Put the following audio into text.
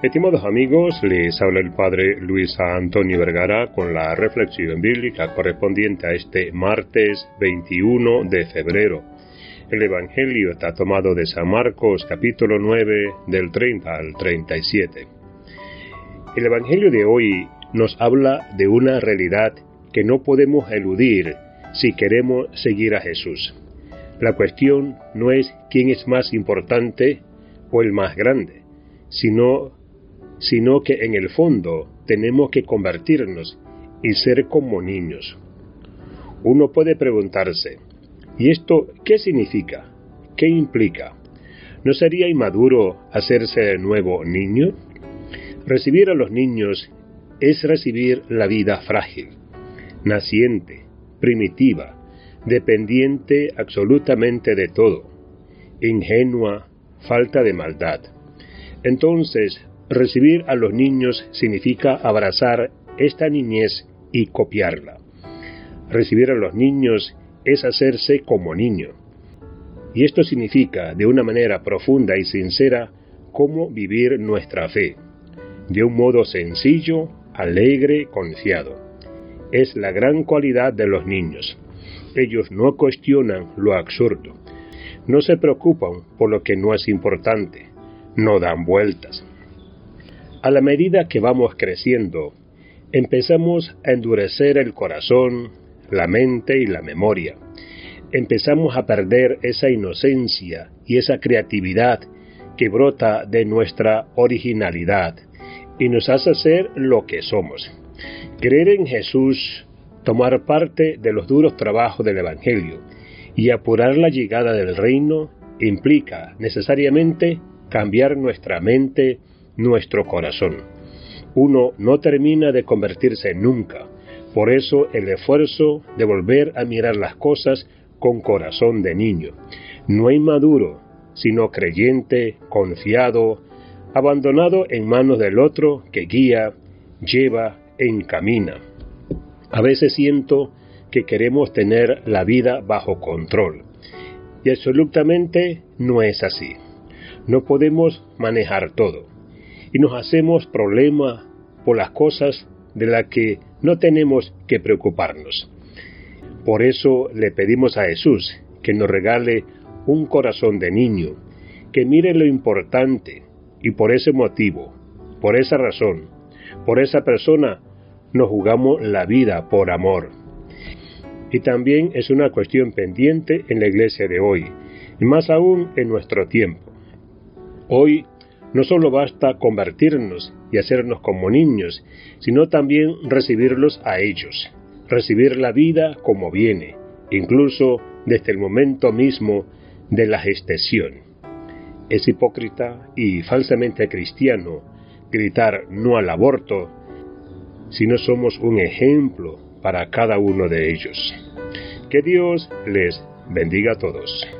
Estimados amigos, les habla el Padre Luis Antonio Vergara con la reflexión bíblica correspondiente a este martes 21 de febrero. El Evangelio está tomado de San Marcos capítulo 9 del 30 al 37. El Evangelio de hoy nos habla de una realidad que no podemos eludir si queremos seguir a Jesús. La cuestión no es quién es más importante o el más grande, sino, sino que en el fondo tenemos que convertirnos y ser como niños. Uno puede preguntarse, ¿y esto qué significa? ¿Qué implica? ¿No sería inmaduro hacerse de nuevo niño? Recibir a los niños es recibir la vida frágil, naciente, primitiva, dependiente absolutamente de todo, ingenua, falta de maldad. Entonces, recibir a los niños significa abrazar esta niñez y copiarla. Recibir a los niños es hacerse como niño. Y esto significa, de una manera profunda y sincera, cómo vivir nuestra fe, de un modo sencillo, alegre, confiado. Es la gran cualidad de los niños. Ellos no cuestionan lo absurdo, no se preocupan por lo que no es importante, no dan vueltas. A la medida que vamos creciendo, empezamos a endurecer el corazón, la mente y la memoria. Empezamos a perder esa inocencia y esa creatividad que brota de nuestra originalidad y nos hace ser lo que somos. Creer en Jesús, tomar parte de los duros trabajos del Evangelio y apurar la llegada del reino implica necesariamente cambiar nuestra mente, nuestro corazón. Uno no termina de convertirse nunca, por eso el esfuerzo de volver a mirar las cosas con corazón de niño. No hay maduro, sino creyente, confiado, abandonado en manos del otro que guía, lleva, encamina. A veces siento que queremos tener la vida bajo control. Y absolutamente no es así. No podemos manejar todo. Y nos hacemos problema por las cosas de las que no tenemos que preocuparnos. Por eso le pedimos a Jesús que nos regale un corazón de niño, que mire lo importante y por ese motivo, por esa razón, por esa persona, nos jugamos la vida por amor y también es una cuestión pendiente en la iglesia de hoy, y más aún en nuestro tiempo. Hoy no solo basta convertirnos y hacernos como niños, sino también recibirlos a ellos, recibir la vida como viene, incluso desde el momento mismo de la gestación. Es hipócrita y falsamente cristiano gritar no al aborto si no somos un ejemplo para cada uno de ellos. Que Dios les bendiga a todos.